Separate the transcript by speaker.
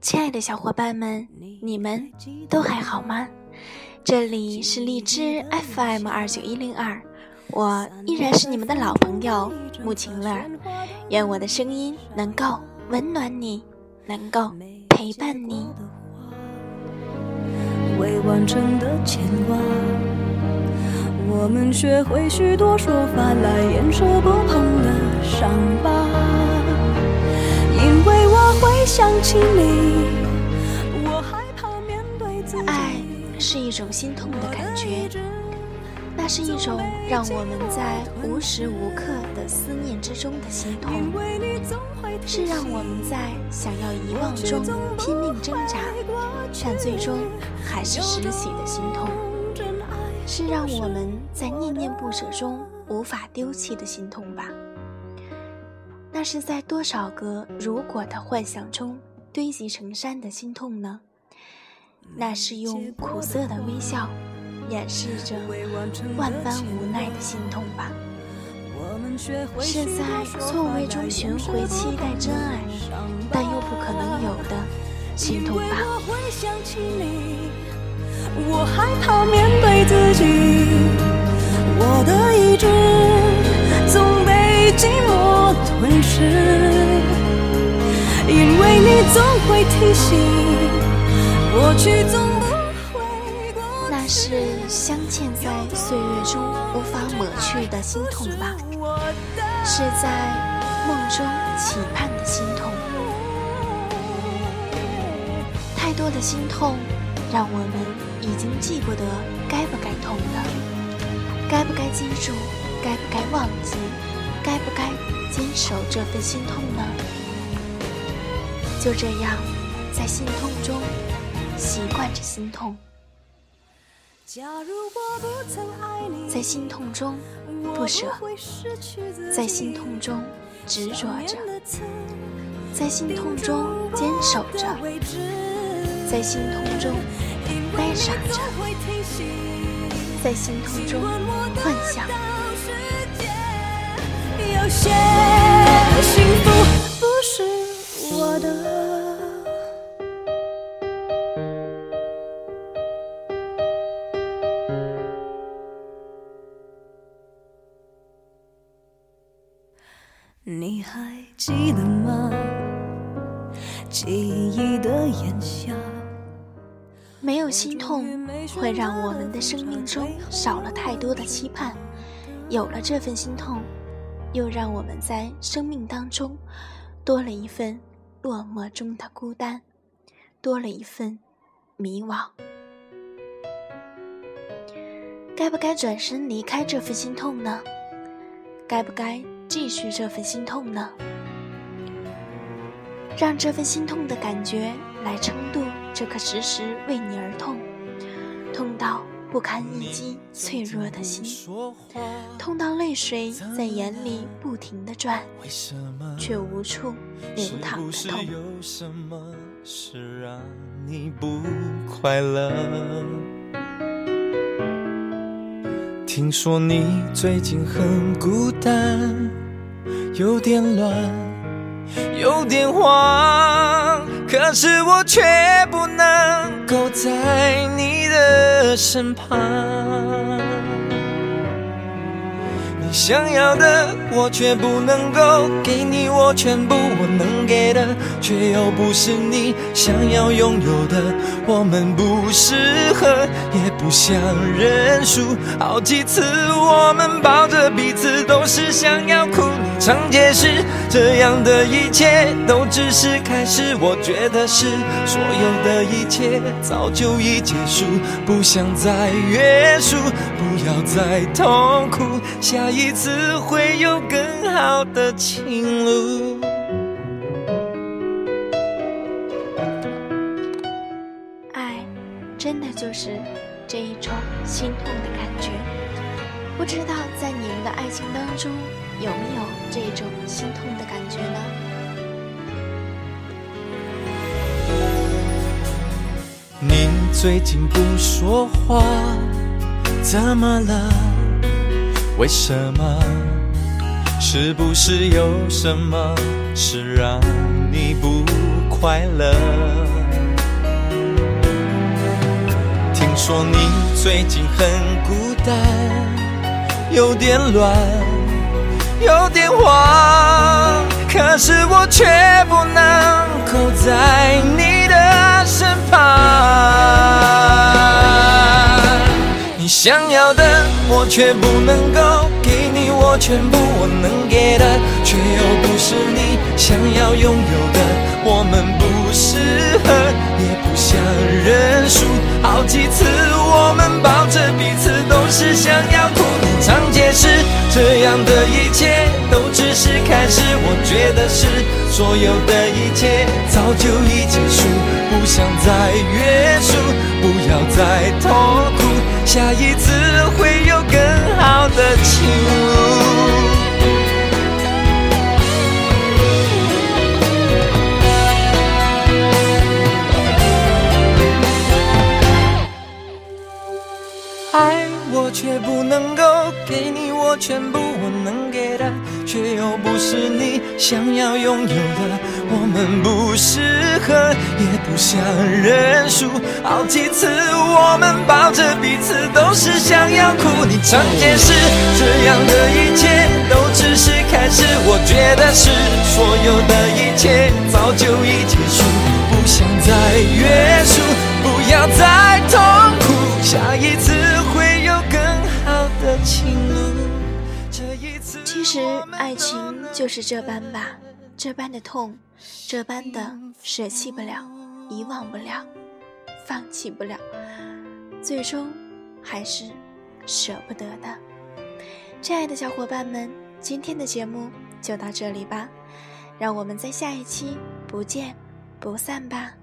Speaker 1: 亲爱的小伙伴们，你们都还好吗？这里是荔枝 FM 二九一零二，我依然是你们的老朋友木晴乐。愿我的声音能够温暖你，能够陪伴你。未完成的牵挂，我们学会许多说法来掩饰不碰的伤疤。因为我会想起你，我害怕面对自己。爱是一种心痛的感觉，那是一种让我们在无时无刻的思念之中的心痛，是让我们在想要遗忘中拼命挣扎，但最终还是拾起的心痛，是让我们在念念不舍中无法丢弃的心痛吧。那是在多少个如果的幻想中堆积成山的心痛呢？那是用苦涩的微笑掩饰着万般无奈的心痛吧？是在错位中寻回期待真爱，但又不可能有的心痛吧？我害怕面对自己，我的意志是，因为你总会提醒。过去总不会那是镶嵌在岁月中无法抹去的心痛吧，是在梦中期盼的心痛。太多的心痛，让我们已经记不得该不该痛了，该不该记住，该不该忘记，该不该坚守这份心痛呢？就这样，在心痛中。习惯着心痛，在心痛中不舍，在心痛中执着着，在心痛中坚守着，在心痛中呆傻着，在心痛中幻想。有些幸福不是我的。你还记得吗？记忆的炎夏。没有心痛，会让我们的生命中少了太多的期盼；有了这份心痛，又让我们在生命当中多了一份落寞中的孤单，多了一份迷惘。该不该转身离开这份心痛呢？该不该？继续这份心痛呢？让这份心痛的感觉来撑渡这颗时时为你而痛、痛到不堪一击、脆弱的心，痛到泪水在眼里不停的转，却无处流淌的痛。听说你最近很孤单。有点乱，有点慌，可是我却不能够在你的身旁。你想要的，我却不能够给你我全部，我能给的，却又不是你想要拥有的。我们不适合，也不想认输。好几次我们抱着彼此，都是想要哭。常解释，这样的一切都只是开始。我觉得是所有的一切早就已结束，不想再约束，不要再痛苦。下一次会有更好的情路。爱，真的就是这一种心痛的感觉。不知道在你们的爱情当中。有没有这种心痛的感觉呢？你最近不说话，怎么了？为什么？是不是有什么事让你不？
Speaker 2: 快乐。听说你最近很孤单，有点乱，有点慌，可是我却不能够在你的身旁。你想要的，我却不能够给你我全部，我能给的，却又不是你想要拥有的。我们不适合，也不想认输。好几次我们抱着彼此，都是想要是。我觉得是，所有的一切早就已结束，不想再约束，不要再痛苦。下一次会有更好的情路。爱我却不能够给你我全部，却又不是你想要拥有的。我们不适合，也不想认输。好几次我们抱着彼此，都是想要哭。你常解释，这样的一切都只是开始。我觉得是，所有的一切早就已结束，不想再约束，不要再痛苦。下一次会有更好的情路。
Speaker 3: 其实爱情就是这般吧，这般的痛，这般的舍弃不了，遗忘不了，放弃不了，最终还是舍不得的。亲爱的小伙伴们，今天的节目就到这里吧，让我们在下一期不见不散吧。